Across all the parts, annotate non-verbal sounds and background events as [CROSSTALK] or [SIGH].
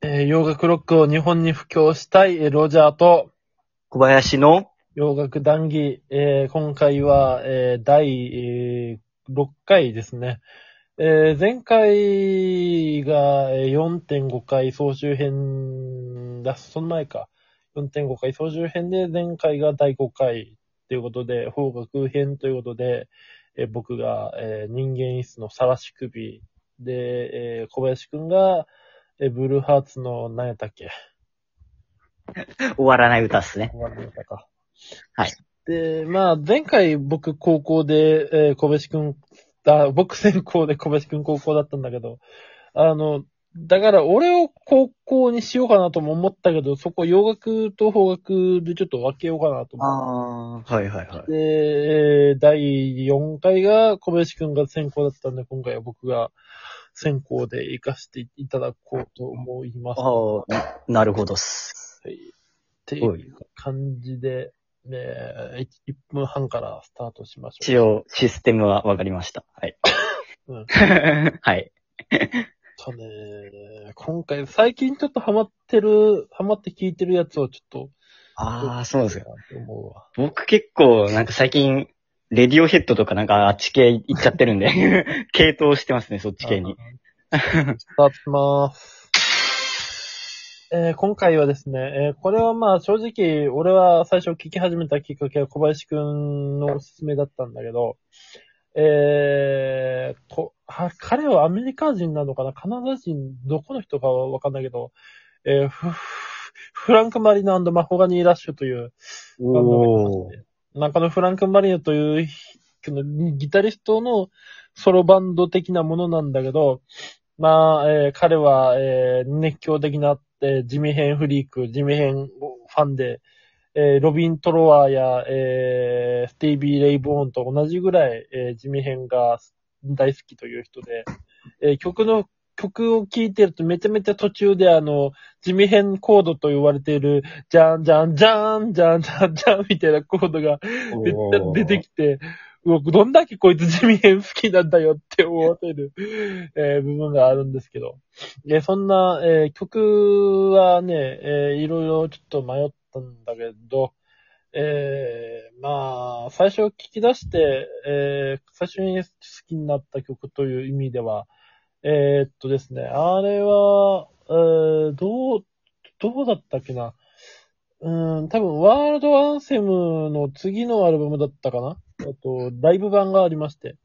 えー洋楽ロックを日本に布教したい、えーロジャーと、小林の、洋楽談義、えー今回は、えー第、えー6回ですね。えー前回がえー4.5回総集編だ、その前か。4.5回総集編で、前回が第5回ということで、邦楽編ということで、えー僕が、えー人間椅子のさらし首で、えー小林くんが、えーブルーハーツの何やったっけ？終わらない歌っすね。終わりましたか。はい。で、まあ、前回僕高校で、えー小林くん、あ、僕専攻で小林くん高校だったんだけど、あの、だから俺を高校にしようかなとも思ったけど、そこ洋楽と邦楽でちょっと分けようかなと思って。ああ、はいはいはい。で、えー第4回が小林くんが先行だったんで、今回は僕が先行で行かせていただこうと思います。はああ、なるほどっす。い。っていう感じで、ね、1分半からスタートしましょう。一応、システムはわかりました。はい。うん [LAUGHS] はい。とね、今回最近ちょっとハマってる、ハマって聞いてるやつをちょっと。ああ、そうですよ。と思うわ。僕結構、なんか最近、レディオヘッドとかなんかあっち系行っちゃってるんで、[LAUGHS] 系統してますね、そっち系に。スタートします。えー今回はですね、えーこれはまあ正直、俺は最初聞き始めたきっかけは小林くんのおすすめだったんだけど、えーと、は彼はアメリカ人なのかなカナダ人、どこの人かはわかんないけど、えーフフランク・マリノマホガニー・ラッシュという、おー。なんかのフランク・マリノというギタリストのソロバンド的なものなんだけど、まあ、えー彼は、えー熱狂的な、えージミヘンフリーク、ジミヘンファンで、えーロビン・トロワーや、えーステイビー・レイ・ボーンと同じぐらい、えージミヘンが大好きという人で、えー曲の、曲を聴いてるとめちゃめちゃ途中であの、ジミヘンコードと言われている、じゃんじゃんじゃんじゃんじゃんじゃんみたいなコードがめっちゃ出てきて、うわどんだけこいつ地味編好きなんだよって思ってる、えー部分があるんですけど。で、そんな、えー曲はね、えーいろいろちょっと迷ったんだけど、えーまあ、最初聞き出して、えー最初に好きになった曲という意味では、えーっとですね、あれは、えーどう、どうだったっけな？うん、多分、ワールドアンセムの次のアルバムだったかな？あと、ライブ版がありまして。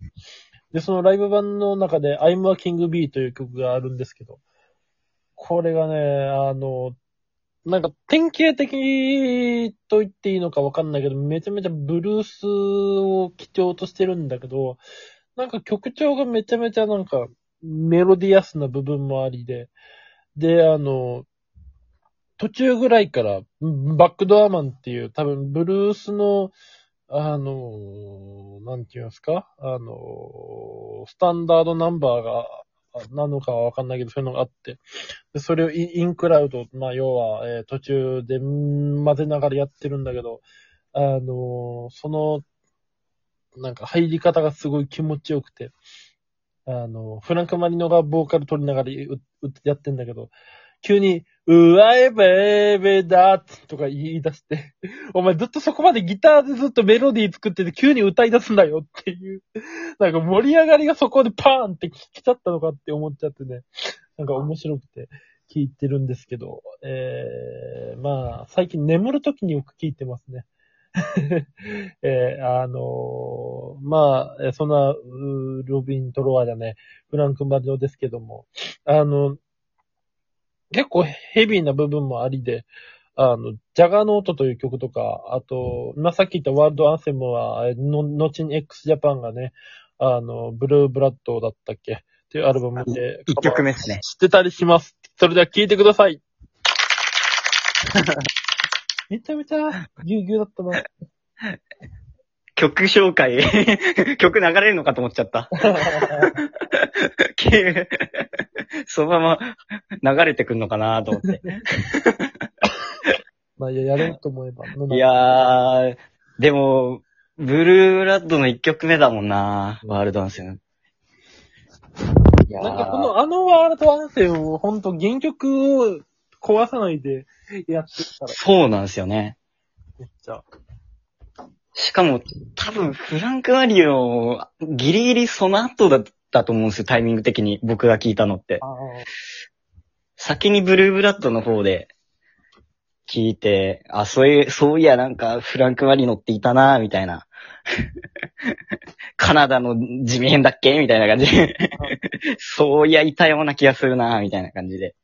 で、そのライブ版の中で、I'm a King B という曲があるんですけど、これがね、あの、なんか典型的と言っていいのかわかんないけど、めちゃめちゃブルースを基調としてるんだけど、なんか曲調がめちゃめちゃなんかメロディアスな部分もありで、で、あの、途中ぐらいから、バックドアマンっていう、多分、ブルースの、あの、なんていうんすか？あの、スタンダードナンバーが、なのかはわかんないけど、そういうのがあって、でそれをインインクラウド、まあ、要は、えー途中で混ぜながらやってるんだけど、あの、その、なんか入り方がすごい気持ちよくて、あの、フランク・マリノがボーカル取りながらううやってんだけど、急に、うわえべーべーだーとか言い出して、[LAUGHS] お前ずっとそこまでギターでずっとメロディー作ってて急に歌い出すんだよっていう、なんか盛り上がりがそこでパーンって来ちゃったのかって思っちゃってね、なんか面白くて聞いてるんですけど、えー、まあ、最近眠るときによく聞いてますね。[LAUGHS] えー、あのーまあ、えーそんな、うーロビン・トロワーだね、フランク・マリノですけども、あの、結構ヘビーな部分もありで、あの、ジャガーノートという曲とか、あと、今さっき言ったワールドアンセムは、えの、後に x ジャパンがね、あの、ブルーブラッドだったっけっていうアルバムで。一曲目ですね。知ってたりします。それでは聴いてください。[LAUGHS] めちゃめちゃぎゅうぎゅうだったな。曲紹介、[LAUGHS] 曲流れるのかと思っちゃった。[LAUGHS] そのまま流れてくんのかなと思って。[LAUGHS] まあ、いや、やろうと思えば。いやー、でも、ブルーラッドの一曲目だもんな、ワールドアンセム。いやーなんかこの、あのワールドアンセムをほんと原曲を壊さないでやってるから、そうなんですよね。めっちゃ。しかも、多分、フランク・マリオ、ギリギリその後だったと思うんですよ、タイミング的に。僕が聞いたのって。先にブルーブラッドの方で聞いて、あ、そういう、そういやなんかフランク・マリノっていたなみたいな。[LAUGHS] カナダの地味編だっけ？みたいな感じで。そういやいたような気がするなみたいな感じで。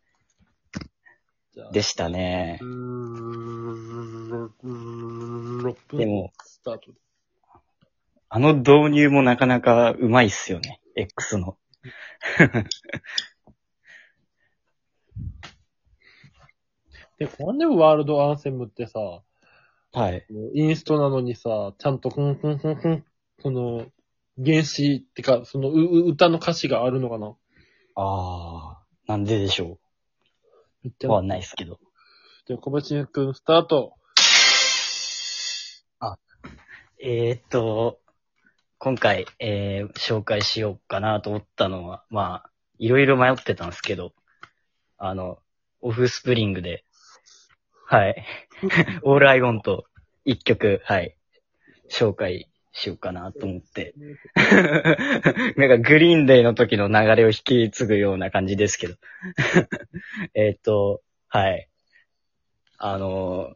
でしたね。う。ーん、うーん、6分でも、スタート。あの導入もなかなかうまいっすよね。X の。[LAUGHS] で、なんでワールドアンセムってさ、はい。インストなのにさ、ちゃんとふんふんふんふん、その、原詞ってか、そのうう歌の歌詞があるのかなあー、なんででしょめっちゃう。わかんないっすけど。じゃあ、小林くん、スタート。えー、っと、今回、えー、紹介しようかなと思ったのは、まあ、いろいろ迷ってたんですけど、あの、オフスプリングで、はい、[LAUGHS] オールアイゴンと一曲、はい、紹介しようかなと思って。[LAUGHS] なんかグリーンデーの時の流れを引き継ぐような感じですけど。[LAUGHS] えーっと、はい。あの、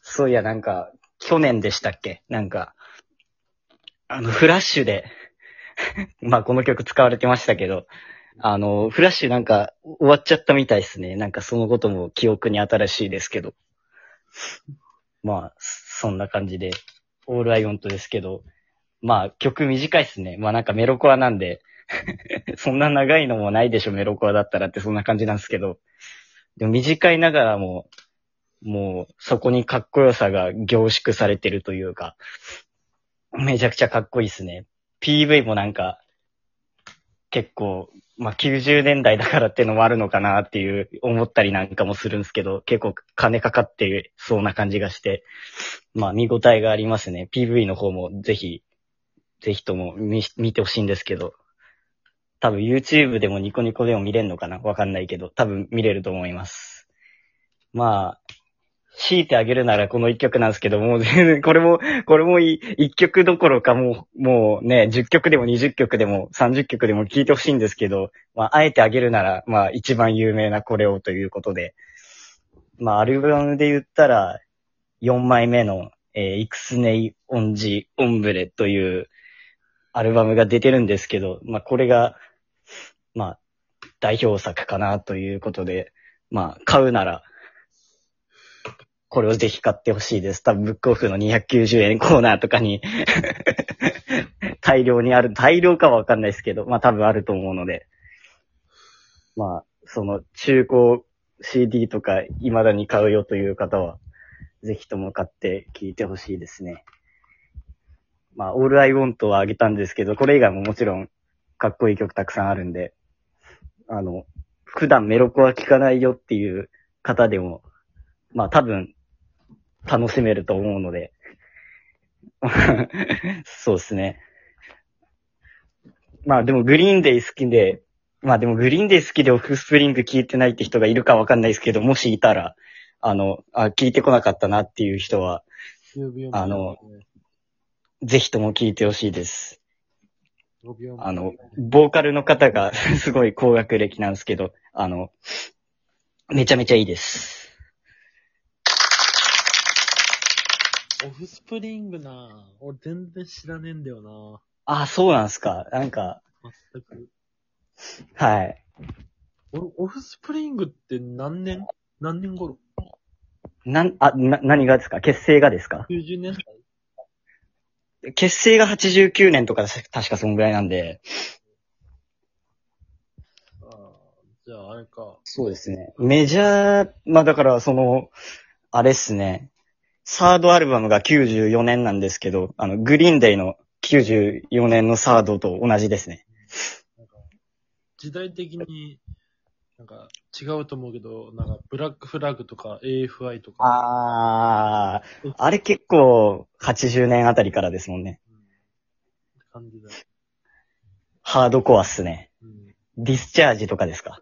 そういやなんか、去年でしたっけ？なんか、あの、フラッシュで、[LAUGHS] まあこの曲使われてましたけど、あの、フラッシュなんか終わっちゃったみたいですね。なんかそのことも記憶に新しいですけど。まあ、そんな感じで、オールアイオントですけど、まあ曲短いっすね。まあなんかメロコアなんで、[LAUGHS] そんな長いのもないでしょ、メロコアだったらってそんな感じなんですけど、でも短いながらも、もうそこにかっこよさが凝縮されてるというか、めちゃくちゃかっこいいっすね。PV もなんか、結構、まあ、90年代だからってのもあるのかなっていう思ったりなんかもするんですけど、結構金かかってそうな感じがして、まあ見応えがありますね。PV の方もぜひ、ぜひとも見見てほしいんですけど、多分 YouTube でもニコニコでも見れるのかな？わかんないけど、多分見れると思います。まあ、強いてあげるならこの一曲なんですけど、もう全然、これも、[LAUGHS] これもい一曲どころかもう、もうね、10曲でも20曲でも30曲でも聴いてほしいんですけど、まあ、あえてあげるなら、まあ、一番有名なこれをということで、まあ、アルバムで言ったら、4枚目の、えー、イクスネイ・オンジ・オンブレというアルバムが出てるんですけど、まあ、これが、まあ、代表作かなということで、まあ、買うなら、これをぜひ買ってほしいです。多分、ブックオフの290円コーナーとかに [LAUGHS] 大量にある、大量かはわかんないですけど、まあ多分あると思うので、まあ、その中古 CD とか未だに買うよという方は、ぜひとも買って聴いてほしいですね。まあ、All I Want はあげたんですけど、これ以外ももちろんかっこいい曲たくさんあるんで、あの、普段メロコは聴かないよっていう方でも、まあ多分楽しめると思うので、[LAUGHS] そうですね。まあでもグリーンデイ好きで、まあでもグリーンデイ好きでオフスプリング聞いてないって人がいるかわかんないですけど、もしいたら、あの、あ、聞いてこなかったなっていう人は、あの、ぜひとも聞いてほしいです。あの、ボーカルの方がすごい高学歴なんですけど、あの、めちゃめちゃいいです。オフスプリングな俺全然知らねえんだよなあ、そうなんすか。なんか、全く。はい。俺、オフスプリングって何年？何年頃？なん、あ、な、何がですか？結成がですか ?90 年代？結成が89年とか確かそんぐらいなんで、ああ、じゃああれか。そうですね。メジャー、まあだからその、あれっすね。サードアルバムが94年なんですけど、あの、グリーンデイの94年のサードと同じですね。なんか、時代的に、なんか違うと思うけど、なんかブラックフラグとか AFI とか。あー、あれ結構80年あたりからですもんね。うん。感じだよ。ハードコアっすね。うん。ディスチャージとかですか？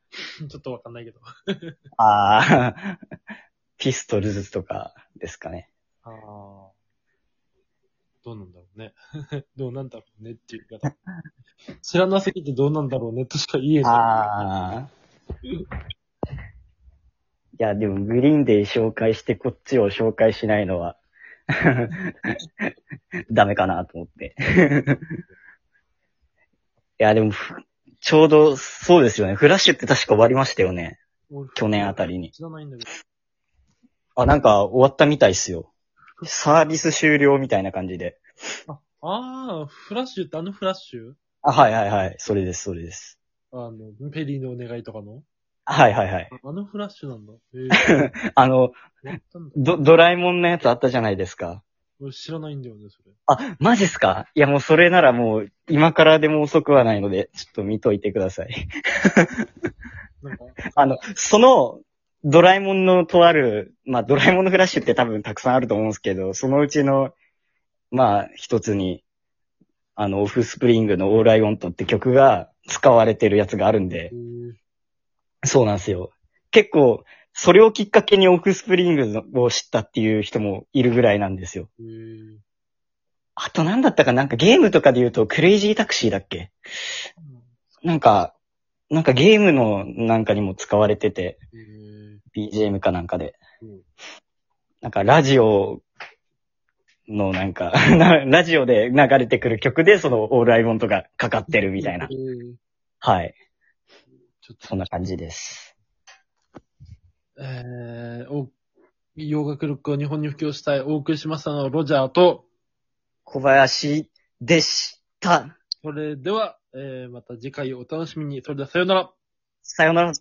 [LAUGHS] ちょっとわかんないけど。ああ、ピストルズとかですかね。ああ。どうなんだろうね。[LAUGHS] どうなんだろうねっていう方。知らなすぎてどうなんだろうねとしか言えない。ああ。いや、でも、グリーンデー紹介してこっちを紹介しないのは、[LAUGHS] ダメかなと思って。[LAUGHS] いや、でも、ふちょうど、そうですよね。フラッシュって確か終わりましたよね。俺去年あたりに。知らないんだけど。あ、なんか終わったみたいっすよ。サービス終了みたいな感じで。ああ、フラッシュってあのフラッシュ？あ、はいはいはい。それです、それです。あの、ペリーのお願いとかの？はいはいはい。ああのフラッシュなんだ。ええ [LAUGHS] あの、終わったんだ。ド、ドラえもんのやつあったじゃないですか。俺知らないんだよね、それ。あ、マジっすか？いやもうそれならもう、今からでも遅くはないので、ちょっと見といてください。なんか、[LAUGHS] あの、その、ドラえもんのとある、まあ、ドラえもんのフラッシュって多分たくさんあると思うんですけど、そのうちの、まあ、一つに、あの、オフスプリングのオールアイオントって曲が使われてるやつがあるんで。え、ー、そうなんですよ。結構、それをきっかけにオフスプリングを知ったっていう人もいるぐらいなんですよ。えー、あと何だったかな？んかゲームとかで言うとクレイジータクシーだっけ？なんか、なんかゲームのなんかにも使われてて、えー、BGM かなんかで。うんなんかラジオのなんか、[LAUGHS] なラジオで流れてくる曲でそのオールアイボンとかかかってるみたいなえ。ー、はい。ちょっと、そんな感じです。えー、お、洋楽ロックを日本に布教したい、お送りしましたのはロジャーと、小林でした。それでは、えー、また次回をお楽しみに。それではさようなら。さよなら。